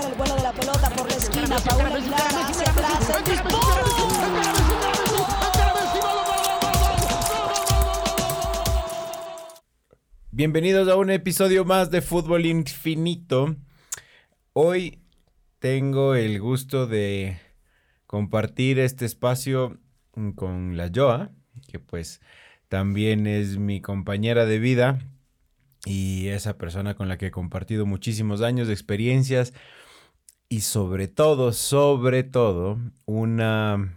buscar el vuelo de la pelota por la esquina. Paula Aguilar hacia atrás. El disparo. Bienvenidos a un episodio más de Fútbol Infinito. Hoy tengo el gusto de compartir este espacio con la Joa, que pues también es mi compañera de vida y esa persona con la que he compartido muchísimos años de experiencias y sobre todo, sobre todo, una,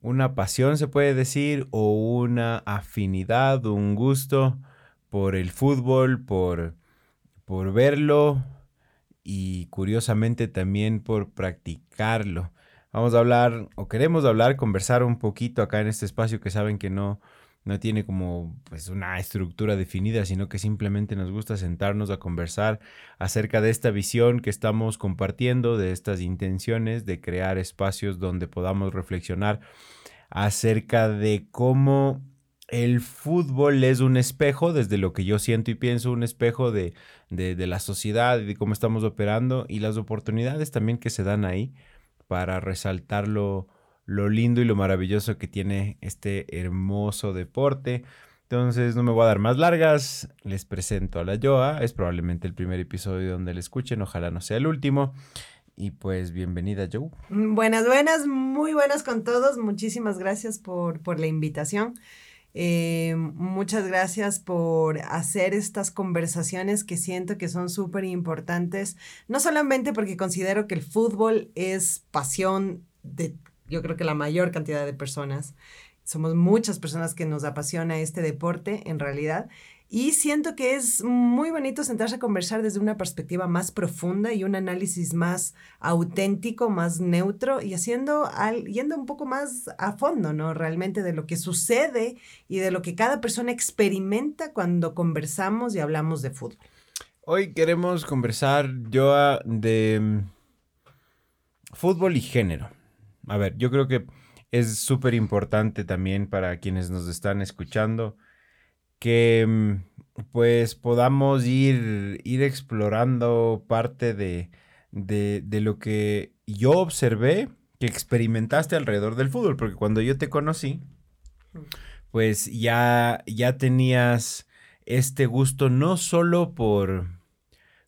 una pasión se puede decir o una afinidad, un gusto por el fútbol, por, por verlo y curiosamente también por practicarlo. Vamos a hablar, o queremos hablar, conversar un poquito acá en este espacio que saben que no, no tiene como pues una estructura definida, sino que simplemente nos gusta sentarnos a conversar acerca de esta visión que estamos compartiendo, de estas intenciones de crear espacios donde podamos reflexionar acerca de cómo el fútbol es un espejo, desde lo que yo siento y pienso, un espejo de, de, la sociedad y de cómo estamos operando y las oportunidades también que se dan ahí para resaltar lo, lindo y lo maravilloso que tiene este hermoso deporte. Entonces no me voy a dar más largas, les presento a la Joa, es probablemente el primer episodio donde le escuchen, ojalá no sea el último. Y pues bienvenida Joe. Buenas, buenas, muy buenas con todos, muchísimas gracias por, por la invitación. Eh, muchas gracias por hacer estas conversaciones que siento que son súper importantes, no solamente porque considero que el fútbol es pasión de yo creo que la mayor cantidad de personas. Somos muchas personas que nos apasiona este deporte en realidad. Y siento que es muy bonito sentarse a conversar desde una perspectiva más profunda y un análisis más auténtico, más neutro y haciendo, al, yendo un poco más a fondo, ¿no? Realmente de lo que sucede y de lo que cada persona experimenta cuando conversamos y hablamos de fútbol. Hoy queremos conversar, yo de mm, fútbol y género. A ver, yo creo que es súper importante también para quienes nos están escuchando que mm, pues podamos ir, ir explorando parte de, de, lo que yo observé que experimentaste alrededor del fútbol, porque cuando yo te conocí, pues ya, ya tenías este gusto no solo por,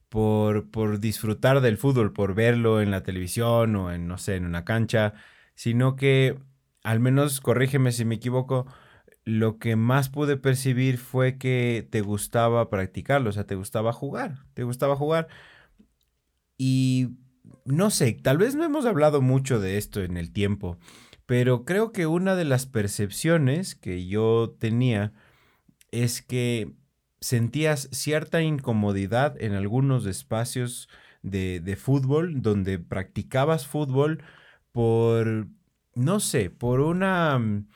por, por disfrutar del fútbol, por verlo en la televisión o en, no sé, en una cancha, sino que, al menos, corrígeme si me equivoco, lo que más pude percibir fue que te gustaba practicarlo, o sea, te gustaba jugar, te gustaba jugar. Y no sé, tal vez no hemos hablado mucho de esto en el tiempo, pero creo que una de las percepciones que yo tenía es que sentías cierta incomodidad en algunos espacios de, de fútbol, donde practicabas fútbol, por, no sé, por una, mm,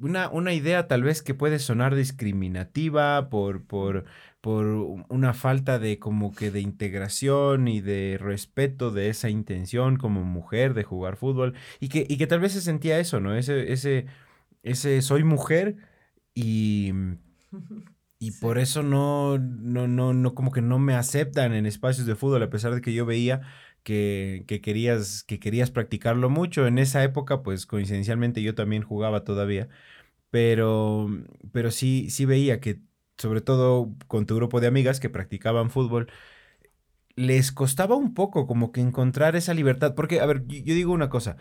una, una idea tal vez que puede sonar discriminativa, por, por, por una falta de como que de integración y de respeto de esa intención como mujer de jugar fútbol y que, y que tal vez se sentía eso, ¿no? Ese, ese, ese soy mujer y, y por eso no, no, no, no, como que no me aceptan en espacios de fútbol a pesar de que yo veía que, querías, que querías practicarlo mucho. En esa época, pues coincidencialmente yo también jugaba todavía, pero, pero sí, sí veía que, sobre todo con tu grupo de amigas que practicaban fútbol, les costaba un poco como que encontrar esa libertad. Porque, a ver, yo, digo una cosa,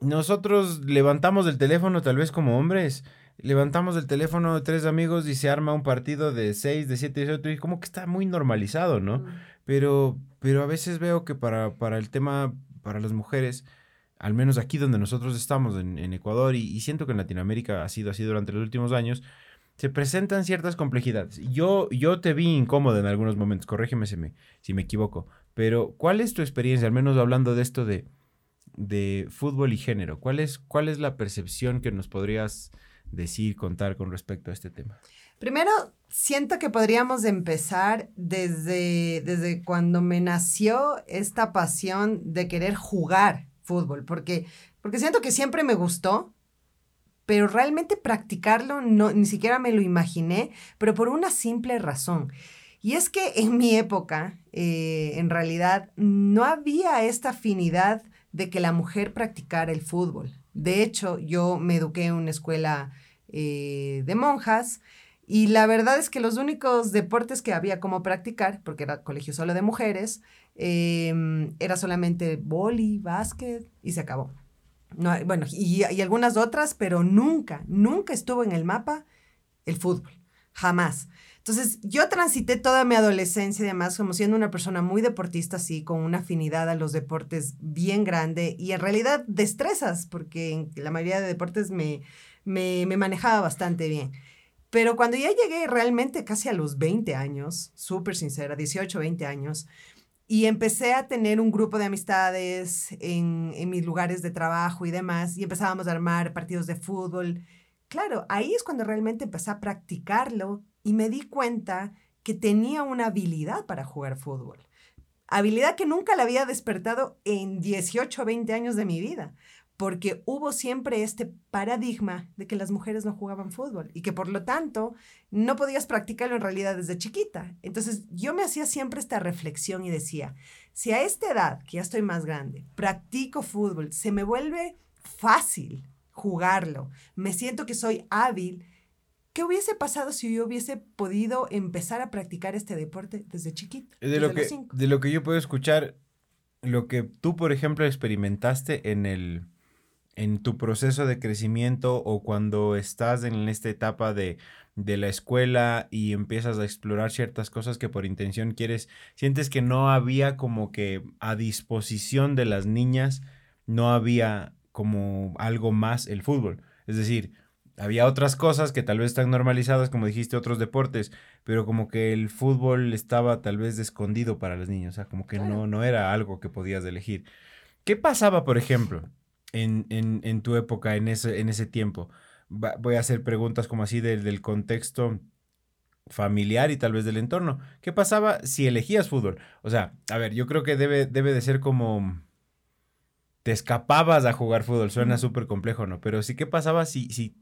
nosotros levantamos el teléfono tal vez como hombres, levantamos el teléfono de tres amigos y se arma un partido de seis, de siete, de ocho, y como que está muy normalizado, ¿no? Pero, pero a veces veo que para, para el tema, para las mujeres, al menos aquí donde nosotros estamos, en, en Ecuador, y, siento que en Latinoamérica ha sido así durante los últimos años, se presentan ciertas complejidades. Yo, yo te vi incómodo en algunos momentos, corrígeme si me, si me equivoco, pero ¿cuál es tu experiencia, al menos hablando de esto de, de fútbol y género? ¿Cuál es, ¿Cuál es la percepción que nos podrías decir, contar con respecto a este tema? Primero, siento que podríamos empezar desde, desde cuando me nació esta pasión de querer jugar fútbol, porque, porque siento que siempre me gustó, pero realmente practicarlo no, ni siquiera me lo imaginé, pero por una simple razón. Y es que en mi época, eh, en realidad, no había esta afinidad de que la mujer practicara el fútbol. De hecho, yo me eduqué en una escuela eh, de monjas y la verdad es que los únicos deportes que había como practicar, porque era colegio solo de mujeres, em, era solamente boli, básquet y se acabó. No, bueno, y, y algunas otras, pero nunca, nunca estuvo en el mapa el fútbol. Jamás. Entonces, yo transité toda mi adolescencia y demás como siendo una persona muy deportista, así, con una afinidad a los deportes bien grande y en realidad destrezas, porque en la mayoría de deportes me, me, me manejaba bastante bien. Pero cuando ya llegué realmente casi a los 20 años, súper sincera, 18, 20 años, y empecé a tener un grupo de amistades en, en mis lugares de trabajo y demás, y empezábamos a armar partidos de fútbol. Claro, ahí es cuando realmente empecé a practicarlo y me di cuenta que tenía una habilidad para jugar fútbol. Habilidad que nunca la había despertado en 18 o 20 años de mi vida, porque hubo siempre este paradigma de que las mujeres no jugaban fútbol y que por lo tanto no podías practicarlo en realidad desde chiquita. Entonces yo me hacía siempre esta reflexión y decía, si a esta edad, que ya estoy más grande, practico fútbol, se me vuelve fácil jugarlo, me siento que soy hábil, ¿Qué hubiese pasado si yo hubiese podido empezar a practicar este deporte desde chiquito? De, lo, que, de lo que yo puedo escuchar, lo que tú, por ejemplo, experimentaste en el en tu proceso de crecimiento o cuando estás en esta etapa de, de la escuela y empiezas a explorar ciertas cosas que por intención quieres, sientes que no había como que a disposición de las niñas, no había como algo más el fútbol. Es decir, había otras cosas que tal vez están normalizadas, como dijiste, otros deportes, pero como que el fútbol estaba tal vez escondido para los niños, o sea, como que no, no era algo que podías elegir. ¿Qué pasaba, por ejemplo, en, en, en tu época, en ese, en ese tiempo? voy a hacer preguntas como así del contexto familiar y tal vez del entorno. ¿Qué pasaba si elegías fútbol? O sea, a ver, yo creo que debe, debe de ser como te escapabas a jugar fútbol. Suena súper complejo, ¿no? Pero sí, ¿qué pasaba si, si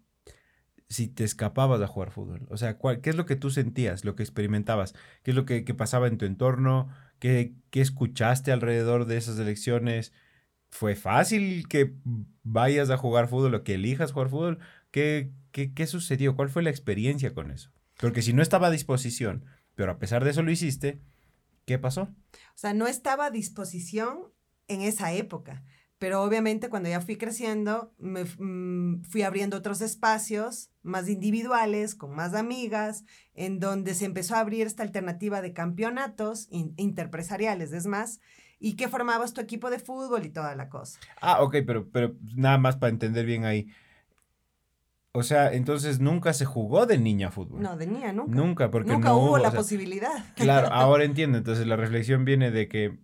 si te escapabas a jugar fútbol? O sea, ¿qué es lo que tú sentías, lo que experimentabas? ¿Qué es lo que, pasaba en tu entorno? ¿Qué, ¿Qué, escuchaste alrededor de esas elecciones? ¿Fue fácil que vayas a jugar fútbol o que elijas jugar fútbol? ¿Qué, qué, qué sucedió? ¿Cuál fue la experiencia con eso? Porque si no estaba a disposición, pero a pesar de eso lo hiciste, ¿qué pasó? O sea, no estaba a disposición en esa época. Pero obviamente cuando ya fui creciendo, me mm, fui abriendo otros espacios más individuales, con más amigas, en donde se empezó a abrir esta alternativa de campeonatos interpresariales, es más, y que formabas tu equipo de fútbol y toda la cosa. Ah, ok, pero, pero nada más para entender bien ahí. O sea, entonces nunca se jugó de niña fútbol. No, de niña nunca. Nunca, porque nunca no hubo, la posibilidad. Claro, ahora entiendo. Entonces la reflexión viene de que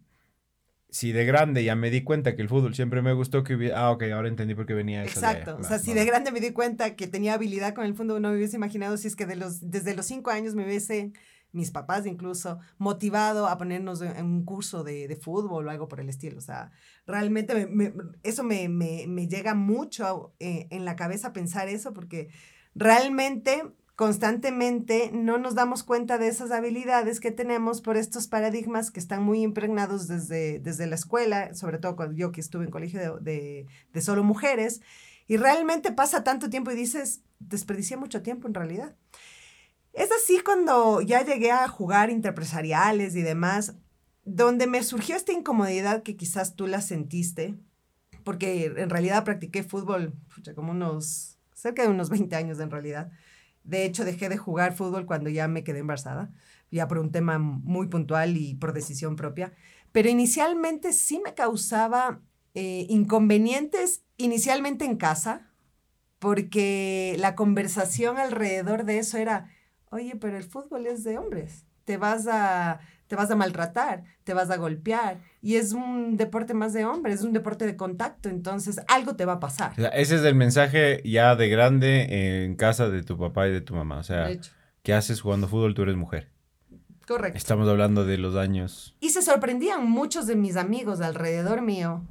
si de grande ya me di cuenta que el fútbol siempre me gustó, que hubiera, ah, ok, ahora entendí por qué venía eso. Exacto, o sea, si de grande me di cuenta que tenía habilidad con el fútbol, no me hubiese imaginado si es que de los, desde los cinco años me hubiese, mis papás incluso, motivado a ponernos en un curso de, de fútbol o algo por el estilo. O sea, realmente me, eso me, me, llega mucho eh, en la cabeza pensar eso porque realmente constantemente no nos damos cuenta de esas habilidades que tenemos por estos paradigmas que están muy impregnados desde, desde la escuela, sobre todo cuando yo que estuve en colegio de, de, solo mujeres, y realmente pasa tanto tiempo y dices, desperdicié mucho tiempo en realidad. Es así cuando ya llegué a jugar interpresariales y demás, donde me surgió esta incomodidad que quizás tú la sentiste, porque en realidad practiqué fútbol como unos, cerca de unos 20 años en realidad de hecho, dejé de jugar fútbol cuando ya me quedé embarazada, ya por un tema muy puntual y por decisión propia. Pero inicialmente sí me causaba eh, inconvenientes, inicialmente en casa, porque la conversación alrededor de eso era, oye, pero el fútbol es de hombres, te vas a, te vas a maltratar, te vas a golpear. Y es un deporte más de hombres, es un deporte de contacto, entonces algo te va a pasar. ese es el mensaje ya de grande en casa de tu papá y de tu mamá. O sea, ¿qué haces jugando fútbol? Tú eres mujer. Correcto. Estamos hablando de los años. Y se sorprendían muchos de mis amigos alrededor mío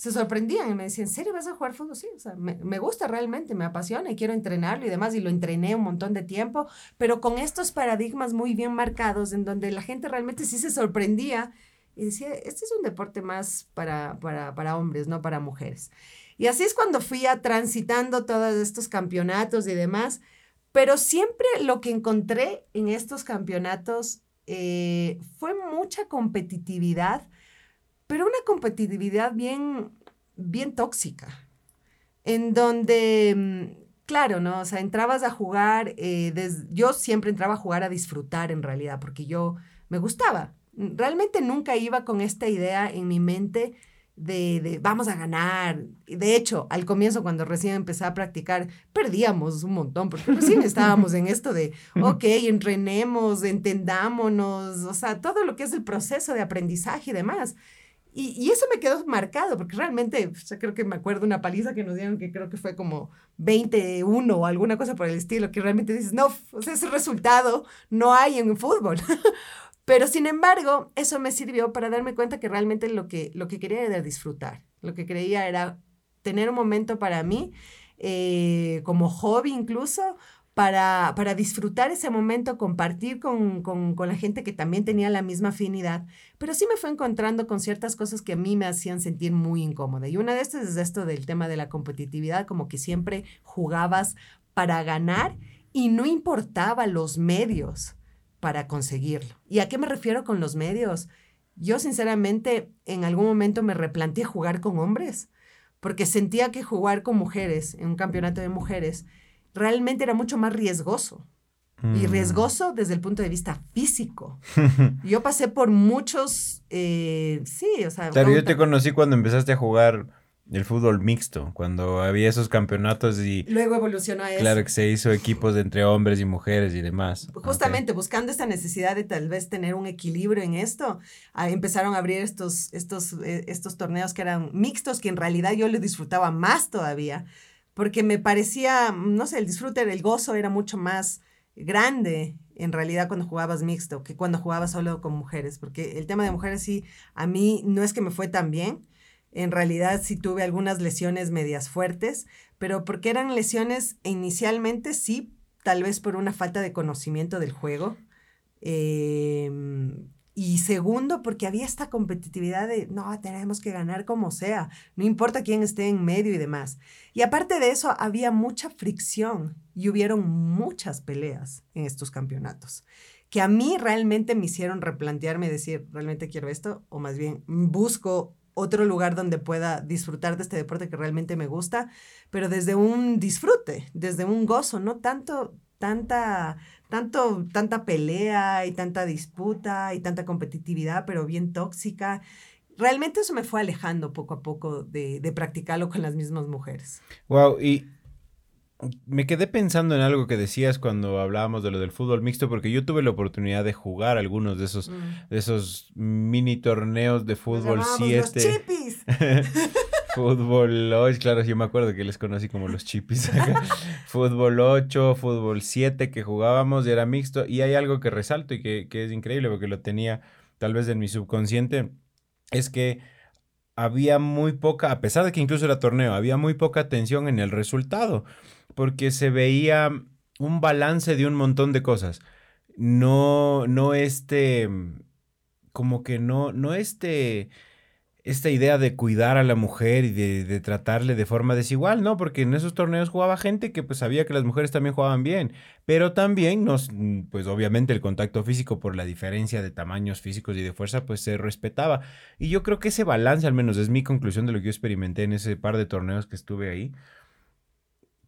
se sorprendían y me decían, ¿en serio vas a jugar fútbol? Sí, o sea, me, gusta realmente, me apasiona y quiero entrenarlo y demás, y lo entrené un montón de tiempo, pero con estos paradigmas muy bien marcados en donde la gente realmente sí se sorprendía y decía, este es un deporte más para, para, para hombres, no para mujeres. Y así es cuando fui a transitando todos estos campeonatos y demás, pero siempre lo que encontré en estos campeonatos eh, fue mucha competitividad, pero una competitividad bien, bien tóxica, en donde, mm, claro, ¿no? O sea, entrabas a jugar, eh, yo siempre entraba a jugar a disfrutar en realidad, porque yo me gustaba. Realmente nunca iba con esta idea en mi mente de, de, vamos a ganar. De hecho, al comienzo, cuando recién empecé a practicar, perdíamos un montón, porque recién estábamos en esto de, ok, entrenemos, entendámonos, o sea, todo lo que es el proceso de aprendizaje y demás. Y, y, eso me quedó marcado, porque realmente, yo creo que me acuerdo una paliza que nos dieron, que creo que fue como 21 o alguna cosa por el estilo, que realmente dices, no, o sea, ese resultado no hay en fútbol. Pero sin embargo, eso me sirvió para darme cuenta que realmente lo que, lo que quería era disfrutar. Lo que quería era tener un momento para mí, eh, como hobby incluso, para, para, disfrutar ese momento, compartir con, con, con, la gente que también tenía la misma afinidad, pero sí me fue encontrando con ciertas cosas que a mí me hacían sentir muy incómoda. Y una de estas es esto del tema de la competitividad, como que siempre jugabas para ganar y no importaba los medios para conseguirlo. ¿Y a qué me refiero con los medios? Yo sinceramente en algún momento me replanteé jugar con hombres, porque sentía que jugar con mujeres en un campeonato de mujeres realmente era mucho más riesgoso. Y mm. riesgoso desde el punto de vista físico. yo pasé por muchos, eh, sí, o sea... Claro, yo te conocí cuando empezaste a jugar el fútbol mixto, cuando había esos campeonatos y... Luego evolucionó a eso. Claro que se hizo equipos de entre hombres y mujeres y demás. Justamente buscando esta necesidad de tal vez tener un equilibrio en esto, empezaron a abrir estos, estos, eh, estos torneos que eran mixtos, que en realidad yo les disfrutaba más todavía, porque me parecía, no sé, el disfrute, el gozo era mucho más grande en realidad cuando jugabas mixto que cuando jugabas solo con mujeres, porque el tema de mujeres sí, a mí no es que me fue tan bien, en realidad sí tuve algunas lesiones medias fuertes, pero porque eran lesiones inicialmente sí, tal vez por una falta de conocimiento del juego. Em, y segundo, porque había esta competitividad de, no, tenemos que ganar como sea, no importa quién esté en medio y demás. Y aparte de eso, había mucha fricción y hubieron muchas peleas en estos campeonatos, que a mí realmente me hicieron replantearme, decir, ¿realmente quiero esto? O más bien, busco otro lugar donde pueda disfrutar de este deporte que realmente me gusta, pero desde un disfrute, desde un gozo, no tanto tanta tanto tanta pelea y tanta disputa y tanta competitividad, pero bien tóxica. Realmente eso me fue alejando poco a poco de, de practicarlo con las mismas mujeres. Wow, y me quedé pensando en algo que decías cuando hablábamos de lo del fútbol mixto, porque yo tuve la oportunidad de jugar algunos de esos, mm. de esos mini torneos de fútbol 7. fútbol 8, claro, yo me acuerdo que les conocí como los chipis. fútbol 8, fútbol 7 que jugábamos y era mixto. Y hay algo que resalto y que, que es increíble porque lo tenía tal vez en mi subconsciente, es que había muy poca, a pesar de que incluso era torneo, había muy poca atención en el resultado porque se veía un balance de un montón de cosas. No, no este, como que no, no este, esta idea de cuidar a la mujer y de, tratarle de forma desigual, ¿no? Porque en esos torneos jugaba gente que pues sabía que las mujeres también jugaban bien, pero también nos, pues obviamente el contacto físico por la diferencia de tamaños físicos y de fuerza pues se respetaba. Y yo creo que ese balance al menos es mi conclusión de lo que yo experimenté en ese par de torneos que estuve ahí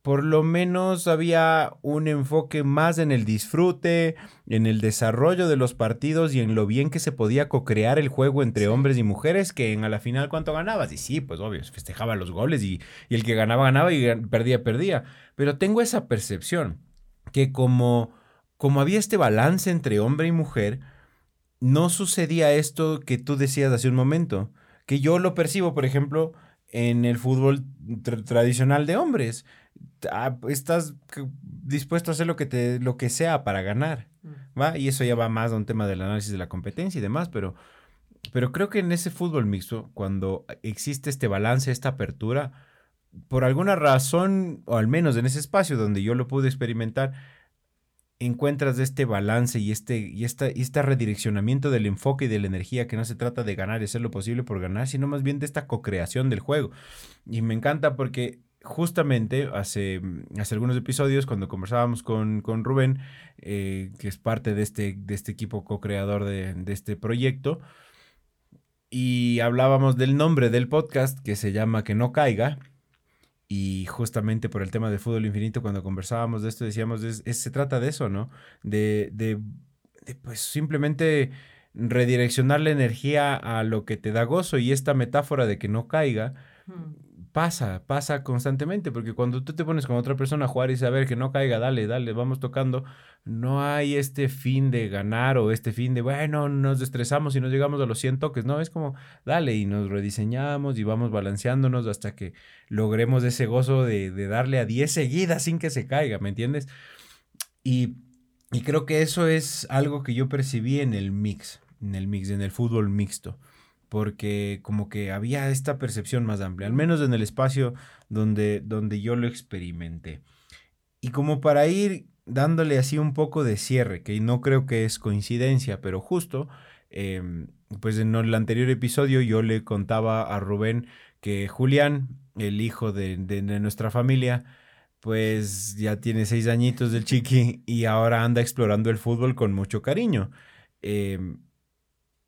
por lo menos había un enfoque más en el disfrute, en el desarrollo de los partidos y en lo bien que se podía co-crear el juego entre hombres y mujeres, que en a la final cuánto ganabas. Y sí, pues obvio, festejaba los goles y, y el que ganaba, ganaba y perdía, perdía. Pero tengo esa percepción que como, como había este balance entre hombre y mujer, no sucedía esto que tú decías hace un momento, que yo lo percibo, por ejemplo, en el fútbol tradicional de hombres estás dispuesto a hacer lo que, te, lo que sea para ganar, mm. ¿va? Y eso ya va más a un tema del análisis de la competencia y demás, pero pero creo que en ese fútbol mixto, cuando existe este balance, esta apertura, por alguna razón, o al menos en ese espacio donde yo lo pude experimentar, encuentras este balance y este, y esta, y este redireccionamiento del enfoque y de la energía, que no se trata de ganar y hacer lo posible por ganar, sino más bien de esta co-creación del juego. Y me encanta porque justamente hace, hace algunos episodios, cuando conversábamos con, con Rubén, eh, que es parte de este, de este equipo co-creador de, este proyecto, y hablábamos del nombre del podcast que se llama Que no caiga. Y justamente por el tema de fútbol infinito, cuando conversábamos de esto, decíamos, es, se trata de eso, ¿no? De, de, de, pues simplemente redireccionar la energía a lo que te da gozo y esta metáfora de que no caiga, pasa, pasa constantemente, porque cuando tú te pones con otra persona a jugar y saber que no caiga, dale, dale, vamos tocando, no hay este fin de ganar o este fin de, bueno, nos estresamos y nos llegamos a los 100 toques, no, es como, dale, y nos rediseñamos y vamos balanceándonos hasta que logremos ese gozo de, darle a 10 seguidas sin que se caiga, ¿me entiendes? Y, y creo que eso es algo que yo percibí en el mix, en el mix, en el fútbol mixto porque como que había esta percepción más amplia, al menos en el espacio donde, donde yo lo experimenté. Y como para ir dándole así un poco de cierre, que no creo que es coincidencia, pero justo, em, pues en el anterior episodio yo le contaba a Rubén que Julián, el hijo de, de, de nuestra familia, pues ya tiene seis añitos del chiqui y ahora anda explorando el fútbol con mucho cariño. Eh,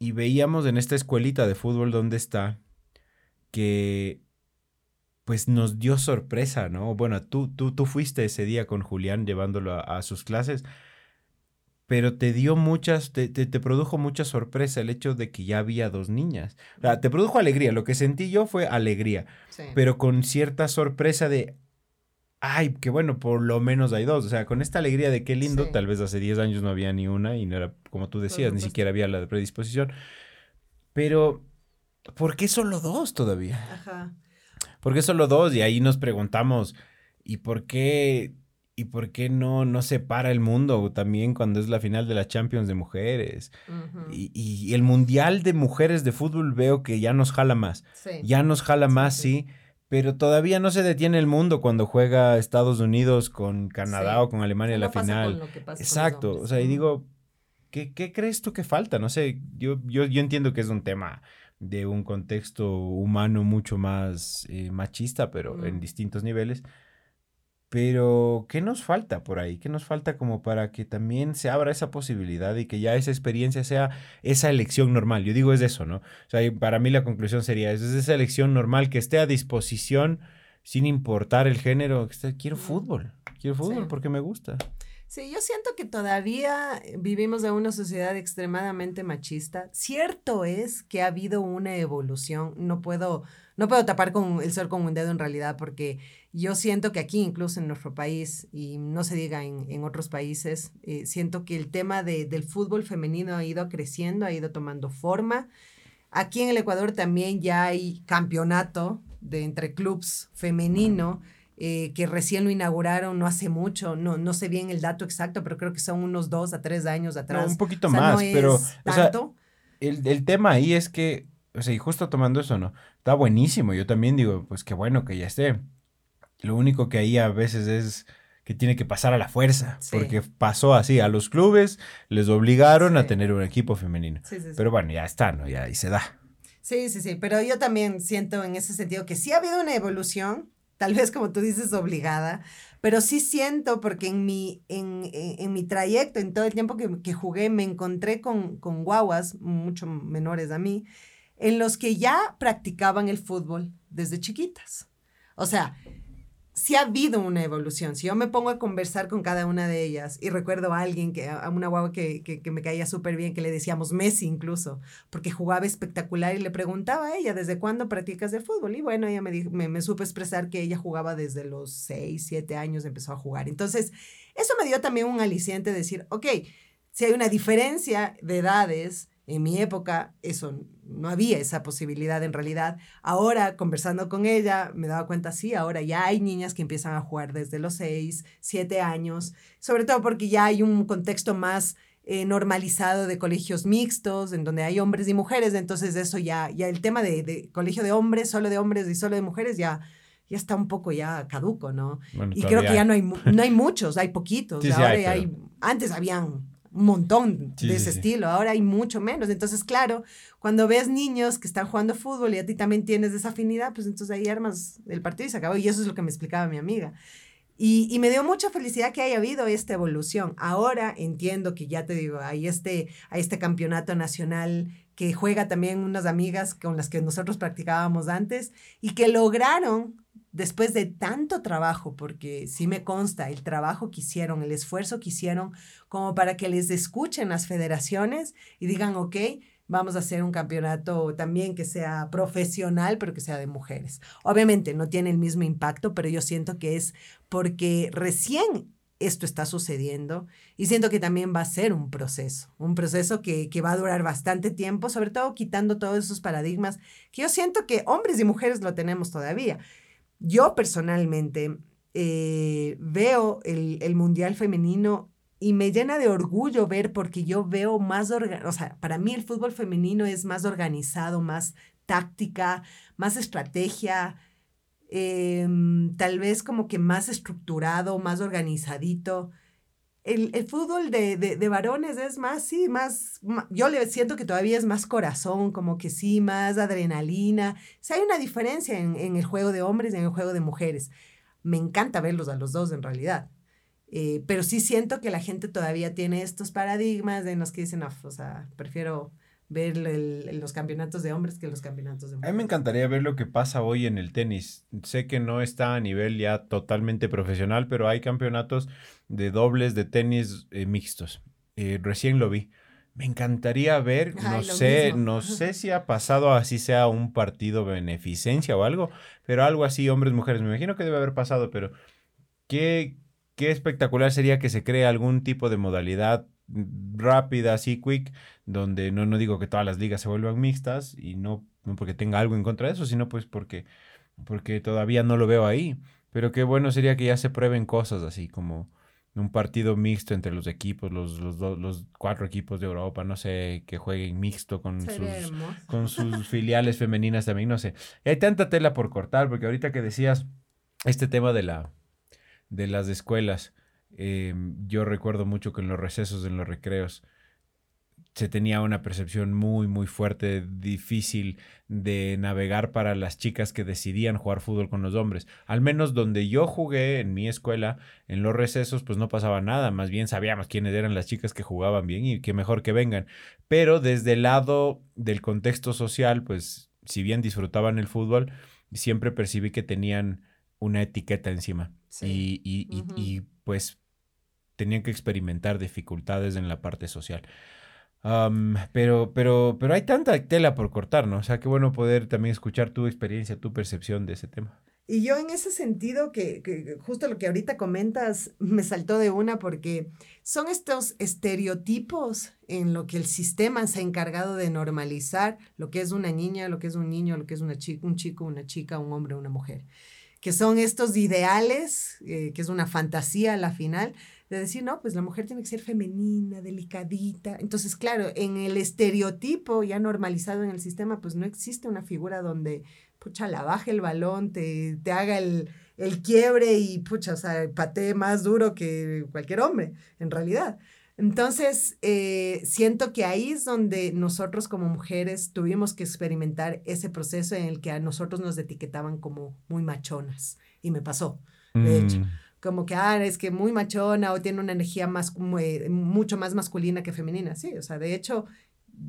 y veíamos en esta escuelita de fútbol donde está que pues nos dio sorpresa, ¿no? Bueno, tú, tú, tú fuiste ese día con Julián llevándolo a, a sus clases, pero te dio muchas, te, te, te, produjo mucha sorpresa el hecho de que ya había dos niñas. O sea, te produjo alegría, lo que sentí yo fue alegría, sí. pero con cierta sorpresa de, ay, qué bueno, por lo menos hay dos. O sea, con esta alegría de qué lindo, sí. tal vez hace 10 años no había ni una y no era, como tú decías, ni siquiera había la predisposición. Pero, ¿por qué solo dos todavía? Ajá. ¿Por qué solo dos? Y ahí nos preguntamos, ¿y por qué, y por qué no, no se para el mundo también cuando es la final de la Champions de mujeres? Uh -huh. y, y, el Mundial de Mujeres de Fútbol veo que ya nos jala más. Sí. Ya nos jala más, sí. sí pero todavía no se detiene el mundo cuando juega Estados Unidos con Canadá sí. o con Alemania en la final. Exacto, o sea, y digo, ¿qué, ¿qué, crees tú que falta? No sé, yo, yo, yo entiendo que es un tema de un contexto humano mucho más eh, machista, pero mm. en distintos niveles. Pero, ¿qué nos falta por ahí? ¿Qué nos falta como para que también se abra esa posibilidad y que ya esa experiencia sea esa elección normal? Yo digo, es eso, ¿no? O sea, para mí la conclusión sería, es esa elección normal que esté a disposición sin importar el género. Quiero fútbol, quiero fútbol sí. porque me gusta. Sí, yo siento que todavía vivimos en una sociedad extremadamente machista. Cierto es que ha habido una evolución, no puedo no puedo tapar con el sol con un dedo en realidad, porque yo siento que aquí, incluso en nuestro país, y no se diga en, en otros países, eh, siento que el tema de, del fútbol femenino ha ido creciendo, ha ido tomando forma. Aquí en el Ecuador también ya hay campeonato de entre clubs femenino. Eh, que recién lo inauguraron no hace mucho, no, no sé bien el dato exacto, pero creo que son unos dos a tres años atrás. No, un poquito o sea, más, no pero tanto. O sea, el, el tema ahí es que o sea, y justo tomando eso, ¿no? Está buenísimo. Yo también digo, pues qué bueno que ya esté. Lo único que ahí a veces es que tiene que pasar a la fuerza, sí. porque pasó así, a los clubes les obligaron sí. a tener un equipo femenino. Sí, pero bueno, ya está, ¿no? Ya ahí se da. Sí, sí, sí, pero yo también siento en ese sentido que sí ha habido una evolución, tal vez como tú dices, obligada, pero sí siento porque en mi, en, en, en mi trayecto, en todo el tiempo que, que jugué, me encontré con, con guaguas mucho menores a mí, en los que ya practicaban el fútbol desde chiquitas. O sea, sí ha habido una evolución. Si yo me pongo a conversar con cada una de ellas y recuerdo a alguien, que, a una guagua que, que, me caía súper bien, que le decíamos Messi incluso, porque jugaba espectacular y le preguntaba a ella, ¿desde cuándo practicas el fútbol? Y bueno, ella me, dijo, me, me supo expresar que ella jugaba desde los 6, 7 años, empezó a jugar. Entonces, eso me dio también un aliciente de decir, ok, si hay una diferencia de edades, en mi época eso no había esa posibilidad en realidad. Ahora, conversando con ella, me daba cuenta, sí, ahora ya hay niñas que empiezan a jugar desde los 6, 7 años, sobre todo porque ya hay un contexto más eh, normalizado de colegios mixtos, en donde hay hombres y mujeres, entonces eso ya, ya el tema de, de colegio de hombres, solo de hombres y solo de mujeres ya ya está un poco ya caduco, ¿no? y creo que ya no hay, no hay muchos, hay poquitos. ahora hay, antes habían un montón de ese estilo, ahora hay mucho menos. Entonces, claro, cuando ves niños que están jugando fútbol y a ti también tienes esa afinidad, pues entonces ahí armas el partido y se acabó. Y eso es lo que me explicaba mi amiga. Y, y, me dio mucha felicidad que haya habido esta evolución. Ahora entiendo que ya te digo, hay este, hay este campeonato nacional que juega también unas amigas con las que nosotros practicábamos antes y que lograron después de tanto trabajo, porque sí me consta el trabajo que hicieron, el esfuerzo que hicieron, como para que les escuchen las federaciones y digan, ok, vamos a hacer un campeonato también que sea profesional, pero que sea de mujeres. Obviamente no tiene el mismo impacto, pero yo siento que es porque recién esto está sucediendo y siento que también va a ser un proceso, un proceso que, que, va a durar bastante tiempo, sobre todo quitando todos esos paradigmas que yo siento que hombres y mujeres lo tenemos todavía. Yo personalmente eh, veo el, Mundial Femenino y me llena de orgullo ver porque yo veo más, o sea, para mí el fútbol femenino es más organizado, más táctica, más estrategia, em, tal vez como que más estructurado, más organizadito el, el fútbol de, de, de, varones es más, sí, más, yo le siento que todavía es más corazón, como que sí, más adrenalina. O hay una diferencia en, en, el juego de hombres y en el juego de mujeres. Me encanta verlos a los dos en realidad. Eh, pero sí siento que la gente todavía tiene estos paradigmas de los que dicen, o sea, prefiero ver los campeonatos de hombres que los campeonatos de mujeres. A mí me encantaría ver lo que pasa hoy en el tenis. Sé que no está a nivel ya totalmente profesional, pero hay campeonatos de dobles de tenis eh, mixtos. Eh, recién lo vi. Me encantaría ver, no sé, no sé si ha pasado así sea un partido beneficencia o algo, pero algo así, hombres, mujeres, me imagino que debe haber pasado, pero qué, qué espectacular sería que se cree algún tipo de modalidad rápida, así quick, donde no, no digo que todas las ligas se vuelvan mixtas y no, no porque tenga algo en contra de eso, sino pues porque, porque todavía no lo veo ahí. Pero qué bueno sería que ya se prueben cosas así como un partido mixto entre los equipos, los, los, los cuatro equipos de Europa, no sé, que jueguen mixto con sus, con sus filiales femeninas también, no sé. hay tanta tela por cortar, porque ahorita que decías este tema de, la, de las escuelas, Em, yo recuerdo mucho que en los recesos, en los recreos, se tenía una percepción muy, muy fuerte, difícil de navegar para las chicas que decidían jugar fútbol con los hombres. Al menos donde yo jugué en mi escuela, en los recesos, pues no pasaba nada. Más bien sabíamos quiénes eran las chicas que jugaban bien y que mejor que vengan. Pero desde el lado del contexto social, pues si bien disfrutaban el fútbol, siempre percibí que tenían una etiqueta encima. Y, y, y pues tenían que experimentar dificultades en la parte social. pero, pero, pero hay tanta tela por cortar, ¿no? O sea, qué bueno poder también escuchar tu experiencia, tu percepción de ese tema. Y yo en ese sentido, que, que, justo lo que ahorita comentas, me saltó de una porque son estos estereotipos en lo que el sistema se ha encargado de normalizar lo que es una niña, lo que es un niño, lo que es una chica, un chico, una chica, un hombre, una mujer. Que son estos ideales, eh, que es una fantasía a la final, de decir, no, pues la mujer tiene que ser femenina, delicadita. Entonces, claro, en el estereotipo ya normalizado en el sistema, pues no existe una figura donde, pucha, la baje el balón, te, te haga el, el quiebre y, pucha, o sea, patee más duro que cualquier hombre, en realidad. Entonces, eh, siento que ahí es donde nosotros como mujeres tuvimos que experimentar ese proceso en el que a nosotros nos etiquetaban como muy machonas. Y me pasó, de hecho. Como que, ah, es que muy machona o tiene una energía más, mucho más masculina que femenina. Sí, o sea, de hecho,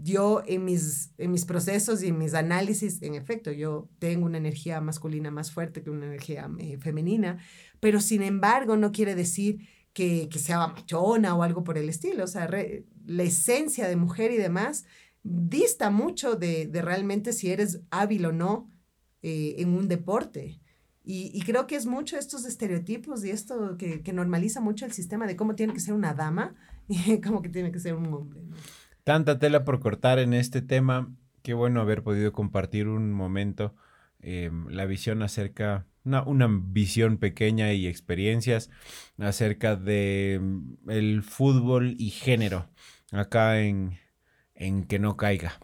yo en mis, en mis procesos y en mis análisis, en efecto, yo tengo una energía masculina más fuerte que una energía eh, femenina, pero sin embargo no quiere decir que, que sea machona o algo por el estilo. O sea, la esencia de mujer y demás dista mucho de, de realmente si eres hábil o no eh, en un deporte. Y, creo que es mucho estos estereotipos y esto que, normaliza mucho el sistema de cómo tiene que ser una dama y cómo que tiene que ser un hombre. Tanta tela por cortar en este tema. Qué bueno haber podido compartir un momento, eh, la visión acerca, una, una, visión pequeña y experiencias acerca de mm, el fútbol y género acá en, en Que no caiga.